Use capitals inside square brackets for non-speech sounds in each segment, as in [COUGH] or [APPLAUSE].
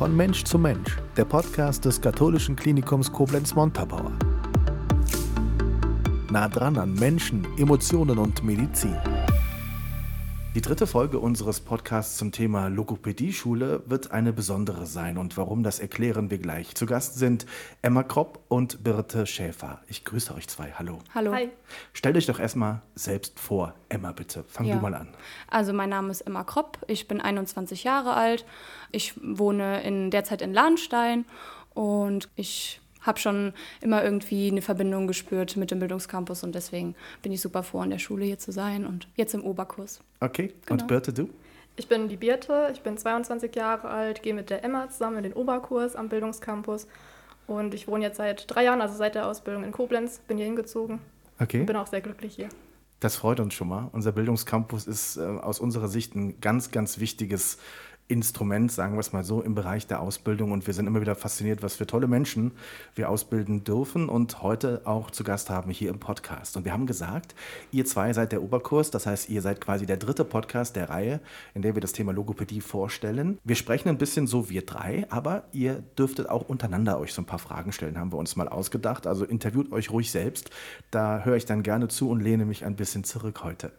Von Mensch zu Mensch, der Podcast des katholischen Klinikums Koblenz-Montabaur. Nah dran an Menschen, Emotionen und Medizin. Die dritte Folge unseres Podcasts zum Thema Logopädie-Schule wird eine besondere sein und warum, das erklären wir gleich. Zu Gast sind Emma Kropp und Birte Schäfer. Ich grüße euch zwei. Hallo. Hallo. Hi. Stellt euch doch erstmal selbst vor. Emma, bitte. Fang ja. du mal an. Also mein Name ist Emma Kropp. Ich bin 21 Jahre alt. Ich wohne in derzeit in Lahnstein und ich habe schon immer irgendwie eine Verbindung gespürt mit dem Bildungscampus und deswegen bin ich super froh, an der Schule hier zu sein und jetzt im Oberkurs. Okay, genau. und Birte, du? Ich bin die Birte, ich bin 22 Jahre alt, gehe mit der Emma zusammen in den Oberkurs am Bildungscampus und ich wohne jetzt seit drei Jahren, also seit der Ausbildung in Koblenz, bin hier hingezogen okay. und bin auch sehr glücklich hier. Das freut uns schon mal. Unser Bildungscampus ist äh, aus unserer Sicht ein ganz, ganz wichtiges Instrument, sagen wir es mal so, im Bereich der Ausbildung. Und wir sind immer wieder fasziniert, was für tolle Menschen wir ausbilden dürfen und heute auch zu Gast haben hier im Podcast. Und wir haben gesagt, ihr zwei seid der Oberkurs, das heißt, ihr seid quasi der dritte Podcast der Reihe, in der wir das Thema Logopädie vorstellen. Wir sprechen ein bisschen so wir drei, aber ihr dürftet auch untereinander euch so ein paar Fragen stellen, haben wir uns mal ausgedacht. Also interviewt euch ruhig selbst. Da höre ich dann gerne zu und lehne mich ein bisschen zurück heute.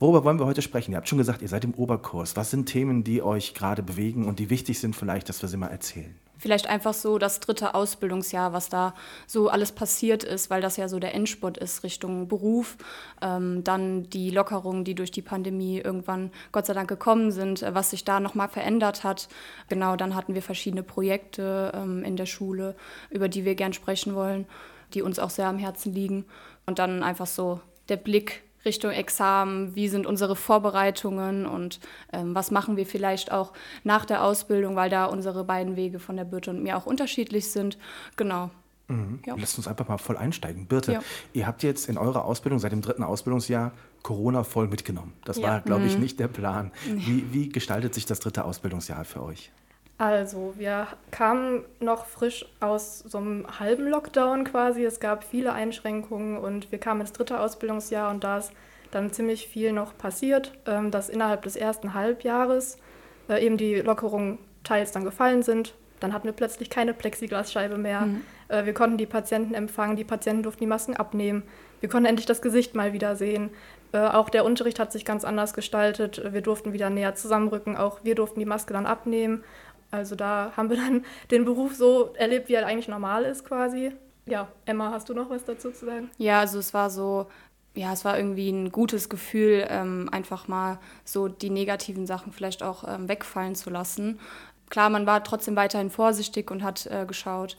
Worüber wollen wir heute sprechen? Ihr habt schon gesagt, ihr seid im Oberkurs. Was sind Themen, die euch gerade bewegen und die wichtig sind vielleicht, dass wir sie mal erzählen? Vielleicht einfach so das dritte Ausbildungsjahr, was da so alles passiert ist, weil das ja so der Endspurt ist Richtung Beruf. Ähm, dann die Lockerungen, die durch die Pandemie irgendwann Gott sei Dank gekommen sind, äh, was sich da nochmal verändert hat. Genau, dann hatten wir verschiedene Projekte ähm, in der Schule, über die wir gern sprechen wollen, die uns auch sehr am Herzen liegen. Und dann einfach so der Blick Richtung Examen, wie sind unsere Vorbereitungen und ähm, was machen wir vielleicht auch nach der Ausbildung, weil da unsere beiden Wege von der Birte und mir auch unterschiedlich sind. Genau. Mhm. Ja. Lasst uns einfach mal voll einsteigen. Birte, ja. ihr habt jetzt in eurer Ausbildung seit dem dritten Ausbildungsjahr Corona voll mitgenommen. Das ja. war, glaube ich, mhm. nicht der Plan. Wie, wie gestaltet sich das dritte Ausbildungsjahr für euch? Also, wir kamen noch frisch aus so einem halben Lockdown quasi. Es gab viele Einschränkungen und wir kamen ins dritte Ausbildungsjahr und da ist dann ziemlich viel noch passiert, ähm, dass innerhalb des ersten Halbjahres äh, eben die Lockerungen teils dann gefallen sind. Dann hatten wir plötzlich keine Plexiglasscheibe mehr. Mhm. Äh, wir konnten die Patienten empfangen, die Patienten durften die Masken abnehmen. Wir konnten endlich das Gesicht mal wieder sehen. Äh, auch der Unterricht hat sich ganz anders gestaltet. Wir durften wieder näher zusammenrücken. Auch wir durften die Maske dann abnehmen. Also da haben wir dann [LAUGHS] den Beruf so erlebt, wie er eigentlich normal ist quasi. Ja, Emma, hast du noch was dazu zu sagen? Ja, also es war so, ja, es war irgendwie ein gutes Gefühl, ähm, einfach mal so die negativen Sachen vielleicht auch ähm, wegfallen zu lassen. Klar, man war trotzdem weiterhin vorsichtig und hat äh, geschaut,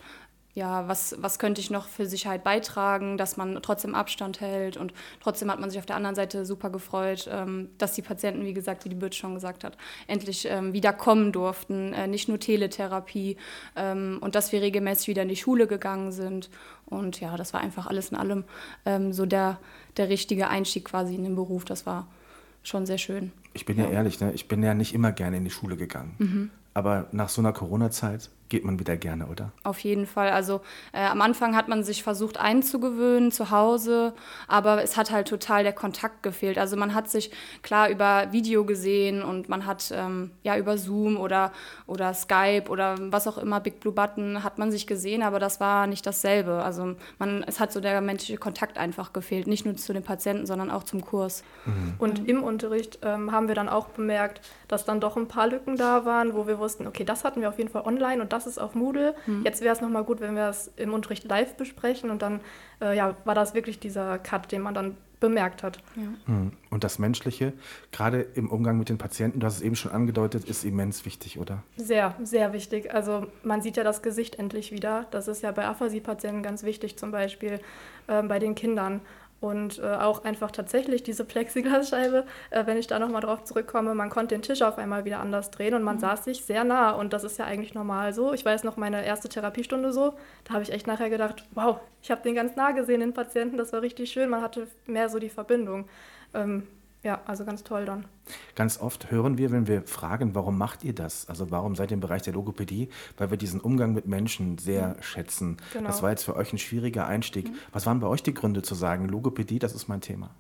ja, was, was könnte ich noch für Sicherheit beitragen, dass man trotzdem Abstand hält. Und trotzdem hat man sich auf der anderen Seite super gefreut, ähm, dass die Patienten, wie gesagt, wie die Bird schon gesagt hat, endlich ähm, wieder kommen durften. Äh, nicht nur Teletherapie ähm, und dass wir regelmäßig wieder in die Schule gegangen sind. Und ja, das war einfach alles in allem ähm, so der, der richtige Einstieg quasi in den Beruf. Das war schon sehr schön. Ich bin ja, ja ehrlich, ne? ich bin ja nicht immer gerne in die Schule gegangen. Mhm. Aber nach so einer Corona-Zeit geht man wieder gerne, oder? Auf jeden Fall. Also äh, am Anfang hat man sich versucht einzugewöhnen zu Hause, aber es hat halt total der Kontakt gefehlt. Also man hat sich klar über Video gesehen und man hat ähm, ja über Zoom oder, oder Skype oder was auch immer, Big Blue Button, hat man sich gesehen, aber das war nicht dasselbe. Also man, es hat so der menschliche Kontakt einfach gefehlt, nicht nur zu den Patienten, sondern auch zum Kurs. Mhm. Und mhm. im Unterricht ähm, haben wir dann auch bemerkt, dass dann doch ein paar Lücken da waren, wo wir wussten, okay, das hatten wir auf jeden Fall online und das ist auf Moodle. Mhm. Jetzt wäre es nochmal gut, wenn wir es im Unterricht live besprechen und dann äh, ja, war das wirklich dieser Cut, den man dann bemerkt hat. Ja. Mhm. Und das Menschliche, gerade im Umgang mit den Patienten, du hast es eben schon angedeutet, ist immens wichtig, oder? Sehr, sehr wichtig. Also man sieht ja das Gesicht endlich wieder. Das ist ja bei Aphasie-Patienten ganz wichtig, zum Beispiel äh, bei den Kindern. Und äh, auch einfach tatsächlich diese Plexiglasscheibe, äh, wenn ich da nochmal drauf zurückkomme, man konnte den Tisch auf einmal wieder anders drehen und man mhm. saß sich sehr nah. Und das ist ja eigentlich normal so. Ich weiß noch meine erste Therapiestunde so, da habe ich echt nachher gedacht, wow, ich habe den ganz nah gesehen, den Patienten, das war richtig schön. Man hatte mehr so die Verbindung. Ähm, ja, also ganz toll dann. Ganz oft hören wir, wenn wir fragen, warum macht ihr das? Also warum seid ihr im Bereich der Logopädie? Weil wir diesen Umgang mit Menschen sehr mhm. schätzen. Genau. Das war jetzt für euch ein schwieriger Einstieg. Mhm. Was waren bei euch die Gründe zu sagen, Logopädie, das ist mein Thema?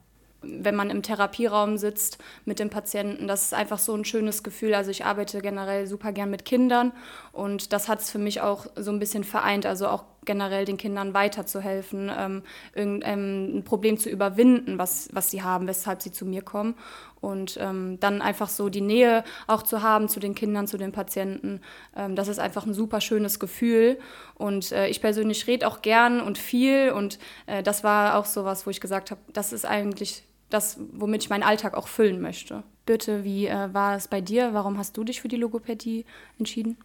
wenn man im Therapieraum sitzt mit dem Patienten. Das ist einfach so ein schönes Gefühl. Also ich arbeite generell super gern mit Kindern und das hat es für mich auch so ein bisschen vereint. Also auch generell den Kindern weiterzuhelfen, ähm, irgendein ähm, Problem zu überwinden, was, was sie haben, weshalb sie zu mir kommen. Und ähm, dann einfach so die Nähe auch zu haben zu den Kindern, zu den Patienten. Ähm, das ist einfach ein super schönes Gefühl. Und äh, ich persönlich rede auch gern und viel. Und äh, das war auch so was, wo ich gesagt habe, das ist eigentlich das, womit ich meinen Alltag auch füllen möchte. Bitte, wie äh, war es bei dir? Warum hast du dich für die Logopädie entschieden?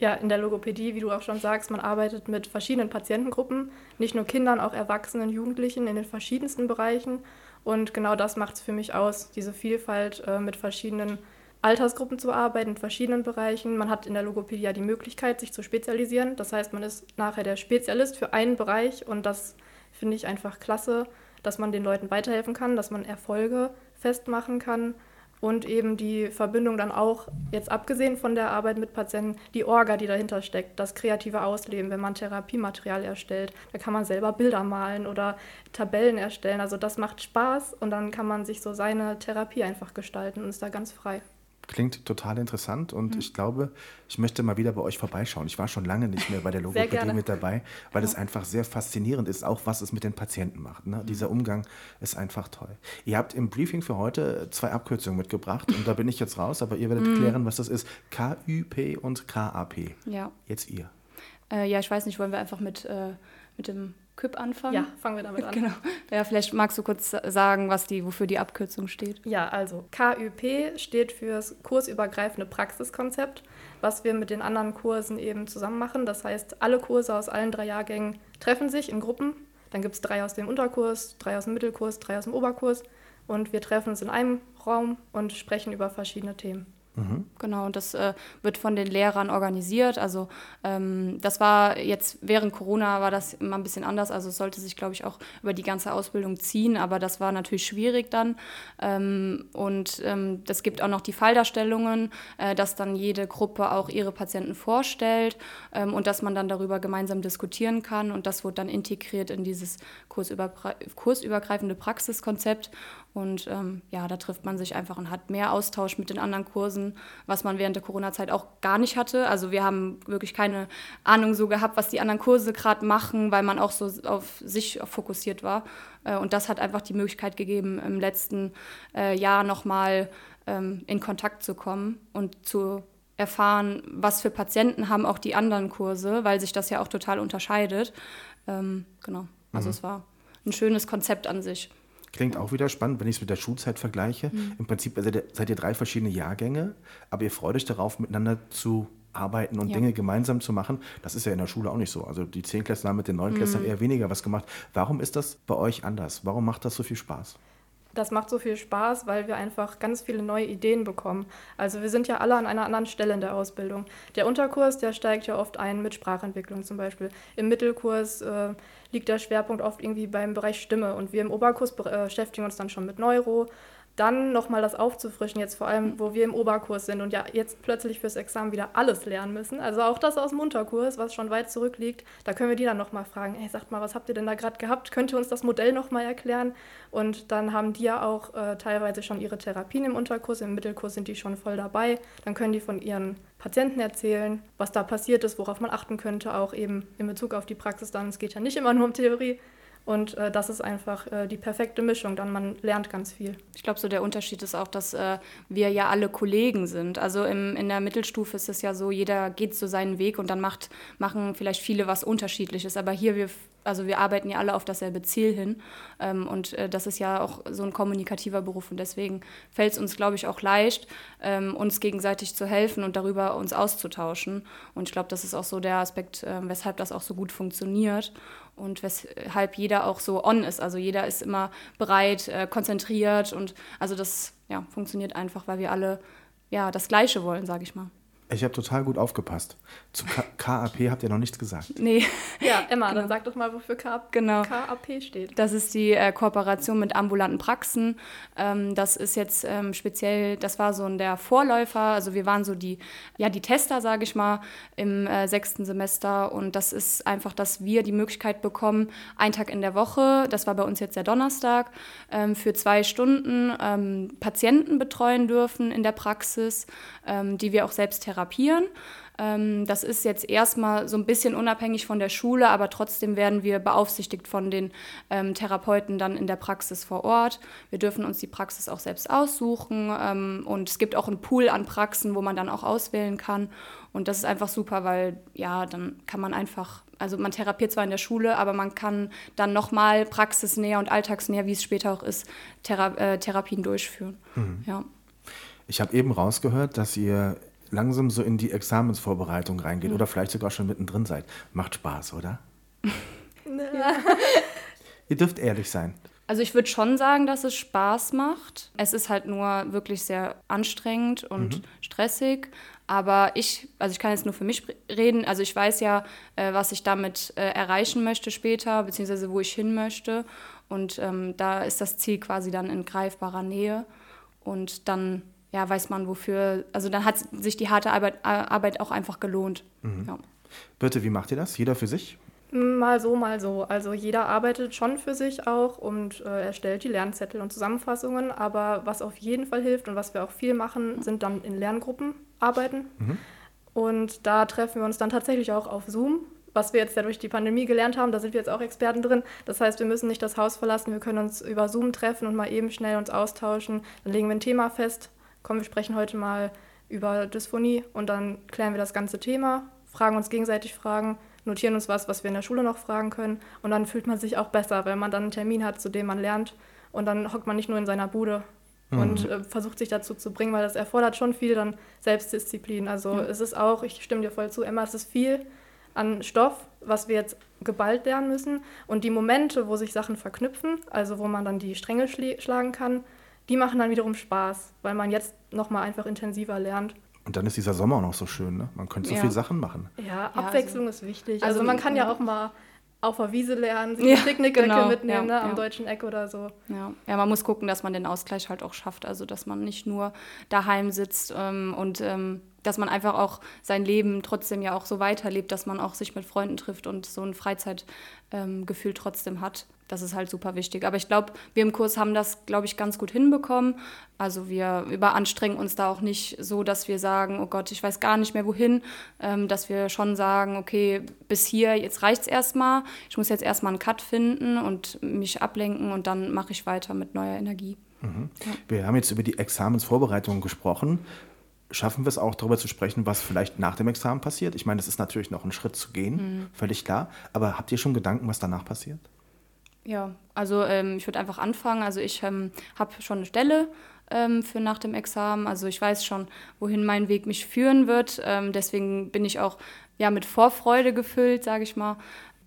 Ja, in der Logopädie, wie du auch schon sagst, man arbeitet mit verschiedenen Patientengruppen, nicht nur Kindern, auch Erwachsenen, Jugendlichen in den verschiedensten Bereichen. Und genau das macht es für mich aus, diese Vielfalt äh, mit verschiedenen Altersgruppen zu arbeiten, in verschiedenen Bereichen. Man hat in der Logopädie ja die Möglichkeit, sich zu spezialisieren. Das heißt, man ist nachher der Spezialist für einen Bereich und das finde ich einfach klasse, dass man den Leuten weiterhelfen kann, dass man Erfolge festmachen kann und eben die Verbindung dann auch, jetzt abgesehen von der Arbeit mit Patienten, die Orga, die dahinter steckt, das kreative Ausleben, wenn man Therapiematerial erstellt, da kann man selber Bilder malen oder Tabellen erstellen. Also das macht Spaß und dann kann man sich so seine Therapie einfach gestalten und ist da ganz frei. Klingt total interessant und mhm. ich glaube, ich möchte mal wieder bei euch vorbeischauen. Ich war schon lange nicht mehr bei der [LAUGHS] Logopädie mit dabei, weil ja. es einfach sehr faszinierend ist, auch was es mit den Patienten macht. Ne? Mhm. Dieser Umgang ist einfach toll. Ihr habt im Briefing für heute zwei Abkürzungen mitgebracht und da bin ich jetzt raus, aber ihr werdet mhm. klären, was das ist. KÜP und KAP. Ja. Jetzt ihr. Äh, ja, ich weiß nicht, wollen wir einfach mit, äh, mit dem KÜP anfangen? Ja, fangen wir damit an. Genau. Ja, vielleicht magst du kurz sagen, was die, wofür die Abkürzung steht. Ja, also KÜP steht für das kursübergreifende Praxiskonzept, was wir mit den anderen Kursen eben zusammen machen. Das heißt, alle Kurse aus allen drei Jahrgängen treffen sich in Gruppen. Dann gibt es drei aus dem Unterkurs, drei aus dem Mittelkurs, drei aus dem Oberkurs. Und wir treffen uns in einem Raum und sprechen über verschiedene Themen. Genau, und das äh, wird von den Lehrern organisiert. Also ähm, das war jetzt während Corona war das immer ein bisschen anders. Also es sollte sich, glaube ich, auch über die ganze Ausbildung ziehen, aber das war natürlich schwierig dann. Ähm, und ähm, das gibt auch noch die Falldarstellungen, äh, dass dann jede Gruppe auch ihre Patienten vorstellt ähm, und dass man dann darüber gemeinsam diskutieren kann. Und das wurde dann integriert in dieses kursübergreifende Praxiskonzept. Und ähm, ja, da trifft man sich einfach und hat mehr Austausch mit den anderen Kursen, was man während der Corona-Zeit auch gar nicht hatte. Also wir haben wirklich keine Ahnung so gehabt, was die anderen Kurse gerade machen, weil man auch so auf sich fokussiert war. Äh, und das hat einfach die Möglichkeit gegeben, im letzten äh, Jahr nochmal ähm, in Kontakt zu kommen und zu erfahren, was für Patienten haben auch die anderen Kurse, weil sich das ja auch total unterscheidet. Ähm, genau, also mhm. es war ein schönes Konzept an sich. Klingt auch wieder spannend, wenn ich es mit der Schulzeit vergleiche. Mhm. Im Prinzip seid ihr, seid ihr drei verschiedene Jahrgänge, aber ihr freut euch darauf, miteinander zu arbeiten und ja. Dinge gemeinsam zu machen. Das ist ja in der Schule auch nicht so. Also die Zehnklässler haben mit den Neunklässlern mhm. eher weniger was gemacht. Warum ist das bei euch anders? Warum macht das so viel Spaß? Das macht so viel Spaß, weil wir einfach ganz viele neue Ideen bekommen. Also wir sind ja alle an einer anderen Stelle in der Ausbildung. Der Unterkurs, der steigt ja oft ein mit Sprachentwicklung zum Beispiel. Im Mittelkurs äh, liegt der Schwerpunkt oft irgendwie beim Bereich Stimme und wir im Oberkurs äh, beschäftigen uns dann schon mit Neuro dann nochmal das aufzufrischen, jetzt vor allem, wo wir im Oberkurs sind und ja jetzt plötzlich fürs Examen wieder alles lernen müssen. Also auch das aus dem Unterkurs, was schon weit zurückliegt, da können wir die dann nochmal fragen, ey, sagt mal, was habt ihr denn da gerade gehabt? Könnt ihr uns das Modell nochmal erklären? Und dann haben die ja auch äh, teilweise schon ihre Therapien im Unterkurs, im Mittelkurs sind die schon voll dabei. Dann können die von ihren Patienten erzählen, was da passiert ist, worauf man achten könnte, auch eben in Bezug auf die Praxis dann. Es geht ja nicht immer nur um Theorie, und äh, das ist einfach äh, die perfekte Mischung, dann man lernt ganz viel. Ich glaube, so der Unterschied ist auch, dass äh, wir ja alle Kollegen sind. Also im, in der Mittelstufe ist es ja so, jeder geht so seinen Weg und dann macht, machen vielleicht viele was Unterschiedliches. Aber hier, wir, also wir arbeiten ja alle auf dasselbe Ziel hin. Ähm, und äh, das ist ja auch so ein kommunikativer Beruf. Und deswegen fällt es uns, glaube ich, auch leicht, ähm, uns gegenseitig zu helfen und darüber uns auszutauschen. Und ich glaube, das ist auch so der Aspekt, äh, weshalb das auch so gut funktioniert und weshalb jeder auch so on ist. Also jeder ist immer bereit, äh, konzentriert und also das ja, funktioniert einfach, weil wir alle ja das Gleiche wollen, sage ich mal. Ich habe total gut aufgepasst. Zu K [LAUGHS] KAP habt ihr noch nichts gesagt. Nee. Ja, [LAUGHS] Emma, genau. dann sag doch mal, wofür KAP, genau. KAP steht. Das ist die äh, Kooperation mit ambulanten Praxen. Ähm, das ist jetzt ähm, speziell, das war so der Vorläufer. Also wir waren so die, ja, die Tester, sage ich mal, im äh, sechsten Semester. Und das ist einfach, dass wir die Möglichkeit bekommen, einen Tag in der Woche, das war bei uns jetzt der Donnerstag, ähm, für zwei Stunden ähm, Patienten betreuen dürfen in der Praxis, ähm, die wir auch selbst therapieren therapieren. Ähm, das ist jetzt erstmal so ein bisschen unabhängig von der Schule, aber trotzdem werden wir beaufsichtigt von den ähm, Therapeuten dann in der Praxis vor Ort. Wir dürfen uns die Praxis auch selbst aussuchen ähm, und es gibt auch einen Pool an Praxen, wo man dann auch auswählen kann. Und das ist einfach super, weil ja, dann kann man einfach also man therapiert zwar in der Schule, aber man kann dann nochmal praxisnäher und alltagsnäher, wie es später auch ist, Thera äh, Therapien durchführen. Mhm. Ja. Ich habe eben rausgehört, dass ihr langsam so in die Examensvorbereitung reingeht mhm. oder vielleicht sogar schon mittendrin seid. Macht Spaß, oder? ja. [LAUGHS] Ihr dürft ehrlich sein. Also ich würde schon sagen, dass es Spaß macht. Es ist halt nur wirklich sehr anstrengend und mhm. stressig. Aber ich, also ich kann jetzt nur für mich reden. Also ich weiß ja, äh, was ich damit äh, erreichen möchte später, beziehungsweise wo ich hin möchte. Und ähm, da ist das Ziel quasi dann in greifbarer Nähe. Und dann ja, weiß man wofür, also dann hat sich die harte Arbeit, Arbeit auch einfach gelohnt. Mhm. Ja. Birte, wie macht ihr das? Jeder für sich? Mal so, mal so. Also jeder arbeitet schon für sich auch und äh, erstellt die Lernzettel und Zusammenfassungen. Aber was auf jeden Fall hilft und was wir auch viel machen, sind dann in Lerngruppen arbeiten. Mhm. Und da treffen wir uns dann tatsächlich auch auf Zoom. Was wir jetzt ja durch die Pandemie gelernt haben, da sind wir jetzt auch Experten drin. Das heißt, wir müssen nicht das Haus verlassen, wir können uns über Zoom treffen und mal eben schnell uns austauschen. Dann legen wir ein Thema fest, komm, wir sprechen heute mal über Dysphonie und dann klären wir das ganze Thema, fragen uns gegenseitig Fragen, notieren uns was, was wir in der Schule noch fragen können und dann fühlt man sich auch besser, weil man dann einen Termin hat, zu dem man lernt und dann hockt man nicht nur in seiner Bude mhm. und äh, versucht sich dazu zu bringen, weil das erfordert schon viel dann Selbstdisziplin. Also mhm. es ist auch, ich stimme dir voll zu, Emma, es ist viel an Stoff, was wir jetzt geballt lernen müssen und die Momente, wo sich Sachen verknüpfen, also wo man dann die Stränge schlagen kann, die machen dann wiederum Spaß, weil man jetzt nochmal einfach intensiver lernt. Und dann ist dieser Sommer auch noch so schön, ne? Man könnte so ja. viele Sachen machen. Ja, ja Abwechslung also, ist wichtig. Also, also man kann ja auch mal auf der Wiese lernen, sich ja, eine Picknickdecke genau, mitnehmen, ja, ne, am ja. deutschen Eck oder so. Ja. ja, man muss gucken, dass man den Ausgleich halt auch schafft. Also, dass man nicht nur daheim sitzt ähm, und ähm, dass man einfach auch sein Leben trotzdem ja auch so weiterlebt, dass man auch sich mit Freunden trifft und so ein Freizeitgefühl ähm, trotzdem hat. Das ist halt super wichtig. Aber ich glaube, wir im Kurs haben das, glaube ich, ganz gut hinbekommen. Also wir überanstrengen uns da auch nicht so, dass wir sagen, oh Gott, ich weiß gar nicht mehr wohin, ähm, dass wir schon sagen, okay, bis hier, jetzt reicht es erstmal. Ich muss jetzt erstmal einen Cut finden und mich ablenken und dann mache ich weiter mit neuer Energie. Mhm. Ja. Wir haben jetzt über die Examensvorbereitung gesprochen. Schaffen wir es auch darüber zu sprechen, was vielleicht nach dem Examen passiert? Ich meine, es ist natürlich noch ein Schritt zu gehen, mhm. völlig klar. Aber habt ihr schon Gedanken, was danach passiert? Ja, also ähm, ich würde einfach anfangen. Also ich ähm, habe schon eine Stelle ähm, für nach dem Examen. Also ich weiß schon, wohin mein Weg mich führen wird. Ähm, deswegen bin ich auch ja, mit Vorfreude gefüllt, sage ich mal,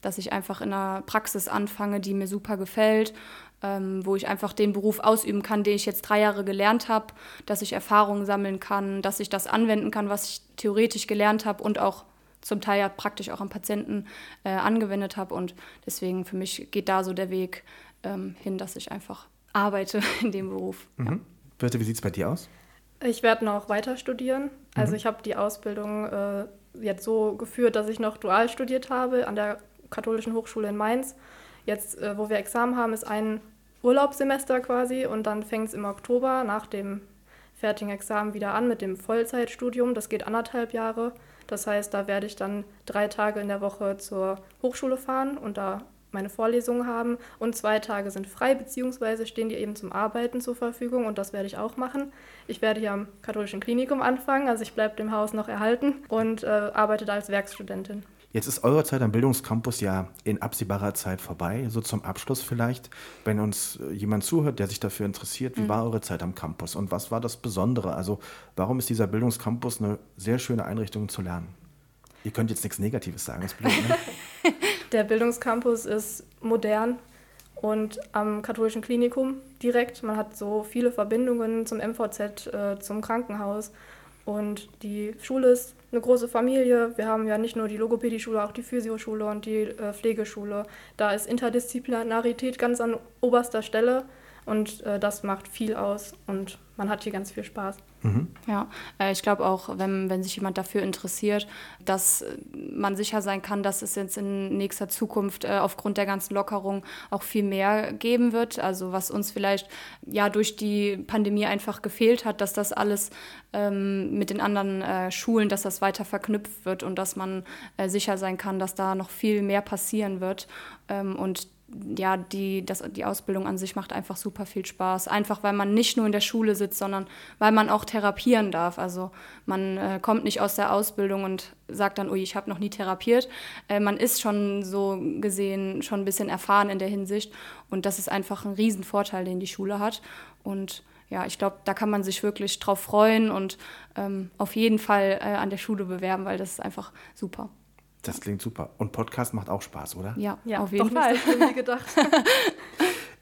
dass ich einfach in einer Praxis anfange, die mir super gefällt. Ähm, wo ich einfach den Beruf ausüben kann, den ich jetzt drei Jahre gelernt habe, dass ich Erfahrungen sammeln kann, dass ich das anwenden kann, was ich theoretisch gelernt habe und auch zum Teil ja praktisch auch am Patienten äh, angewendet habe. Und deswegen für mich geht da so der Weg ähm, hin, dass ich einfach arbeite [LAUGHS] in dem Beruf. Mhm. Ja. Birte, wie sieht es bei dir aus? Ich werde noch weiter studieren. Also mhm. ich habe die Ausbildung äh, jetzt so geführt, dass ich noch dual studiert habe an der Katholischen Hochschule in Mainz. Jetzt, äh, wo wir Examen haben, ist ein Urlaubssemester quasi und dann fängt es im Oktober nach dem fertigen Examen wieder an mit dem Vollzeitstudium. Das geht anderthalb Jahre. Das heißt, da werde ich dann drei Tage in der Woche zur Hochschule fahren und da meine Vorlesungen haben und zwei Tage sind frei, beziehungsweise stehen die eben zum Arbeiten zur Verfügung und das werde ich auch machen. Ich werde hier am katholischen Klinikum anfangen, also ich bleibe dem Haus noch erhalten und äh, arbeite da als Werkstudentin. Jetzt ist eure Zeit am Bildungscampus ja in absehbarer Zeit vorbei. So zum Abschluss vielleicht, wenn uns äh, jemand zuhört, der sich dafür interessiert, wie mhm. war eure Zeit am Campus und was war das Besondere? Also warum ist dieser Bildungscampus eine sehr schöne Einrichtung zu lernen? Ihr könnt jetzt nichts Negatives sagen, ist blöd, ne? [LAUGHS] Der Bildungscampus ist modern und am katholischen Klinikum direkt. Man hat so viele Verbindungen zum MVZ, äh, zum Krankenhaus Und die Schule ist eine große Familie. Wir haben ja nicht nur die Logopädie-Schule, auch die Physioschule und die äh, Pflegeschule. Da ist Interdisziplinarität ganz an oberster Stelle. Und äh, das macht viel aus und man hat hier ganz viel Spaß. Mhm. Ja, äh, ich glaube auch, wenn, wenn sich jemand dafür interessiert, dass man sicher sein kann, dass es jetzt in nächster Zukunft äh, aufgrund der ganzen Lockerung auch viel mehr geben wird. Also was uns vielleicht ja durch die Pandemie einfach gefehlt hat, dass das alles ähm, mit den anderen äh, Schulen, dass das weiter verknüpft wird und dass man äh, sicher sein kann, dass da noch viel mehr passieren wird. Ähm, und ja, die, das, die Ausbildung an sich macht einfach super viel Spaß. Einfach weil man nicht nur in der Schule sitzt, sondern weil man auch therapieren darf. Also man äh, kommt nicht aus der Ausbildung und sagt dann, ui, ich habe noch nie therapiert. Äh, man ist schon so gesehen schon ein bisschen erfahren in der Hinsicht. Und das ist einfach ein Riesenvorteil, den die Schule hat. Und ja, ich glaube, da kann man sich wirklich drauf freuen und ähm, auf jeden Fall äh, an der Schule bewerben, weil das ist einfach super. Das klingt super. Und Podcast macht auch Spaß, oder? Ja, ja auf jeden Fall. Nicht gedacht. [LAUGHS]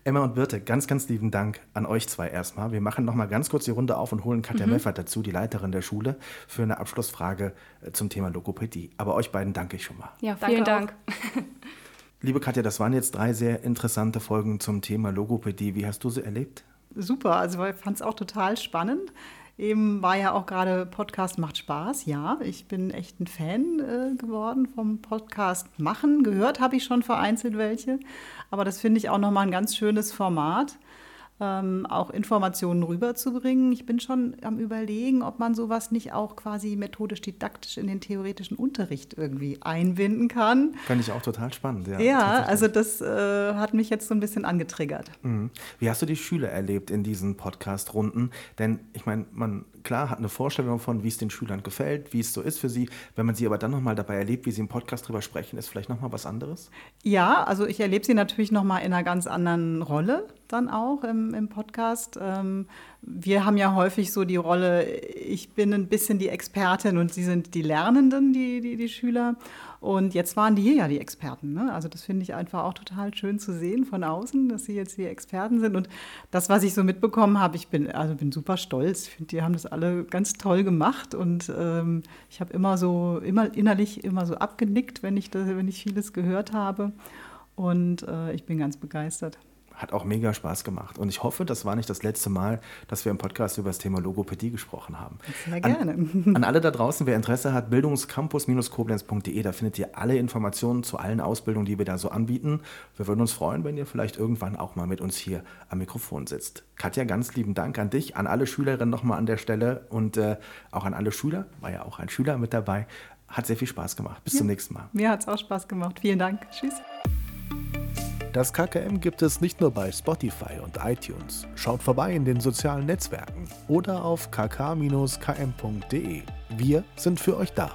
Emma und Birte, ganz, ganz lieben Dank an euch zwei erstmal. Wir machen nochmal ganz kurz die Runde auf und holen Katja mhm. Meffert dazu, die Leiterin der Schule, für eine Abschlussfrage äh, zum Thema Logopädie. Aber euch beiden danke ich schon mal. Ja, vielen Dank. [LAUGHS] Liebe Katja, das waren jetzt drei sehr interessante Folgen zum Thema Logopädie. Wie hast du sie erlebt? Super, also ich fand es auch total spannend. Eben war ja auch gerade Podcast macht Spaß. Ja, ich bin echt ein Fan äh, geworden vom Podcast machen. Gehört habe ich schon vereinzelt welche. Aber das finde ich auch nochmal ein ganz schönes Format ähm, auch Informationen rüberzubringen. Ich bin schon am Überlegen, ob man sowas nicht auch quasi methodisch didaktisch in den theoretischen Unterricht irgendwie einbinden kann. Fand ich auch total spannend, ja. Ja, also das äh, hat mich jetzt so ein bisschen angetriggert. Mhm. Wie hast du die Schüler erlebt in diesen Podcast-Runden? Denn ich meine, man klar hat eine Vorstellung davon, wie es den Schülern gefällt, wie es so ist für sie. Wenn man sie aber dann nochmal dabei erlebt, wie sie im Podcast drüber sprechen, ist vielleicht nochmal was anderes? Ja, also ich erlebe sie natürlich nochmal in einer ganz anderen Rolle dann auch im, im Podcast. Ähm, wir haben ja häufig so die Rolle, ich bin ein bisschen die Expertin und Sie sind die Lernenden, die, die, die Schüler. Und jetzt waren die hier ja die Experten. Ne? Also das finde ich einfach auch total schön zu sehen von außen, dass sie jetzt die Experten sind. Und das, was ich so mitbekommen habe, ich bin, also bin super stolz. Ich finde, die haben das alle ganz toll gemacht. Und ähm, ich habe immer so, immer innerlich immer so abgenickt, wenn ich, das, wenn ich vieles gehört habe. Und äh, ich bin ganz begeistert. Hat auch mega Spaß gemacht. Und ich hoffe, das war nicht das letzte Mal, dass wir im Podcast über das Thema Logopädie gesprochen haben. Sehr gerne. An, [LAUGHS] an alle da draußen, wer Interesse hat, bildungscampus-koblenz.de, da findet ihr alle Informationen zu allen Ausbildungen, die wir da so anbieten. Wir würden uns freuen, wenn ihr vielleicht irgendwann auch mal mit uns hier am Mikrofon sitzt. Katja, ganz lieben Dank an dich, an alle Schülerinnen nochmal an der Stelle und äh, auch an alle Schüler, war ja auch ein Schüler mit dabei. Hat sehr viel Spaß gemacht. Bis ja, zum nächsten Mal. Mir hat es auch Spaß gemacht. Vielen Dank. Tschüss. Das KKM gibt es nicht nur bei Spotify und iTunes. Schaut vorbei in den sozialen Netzwerken oder auf kk-km.de. Wir sind für euch da.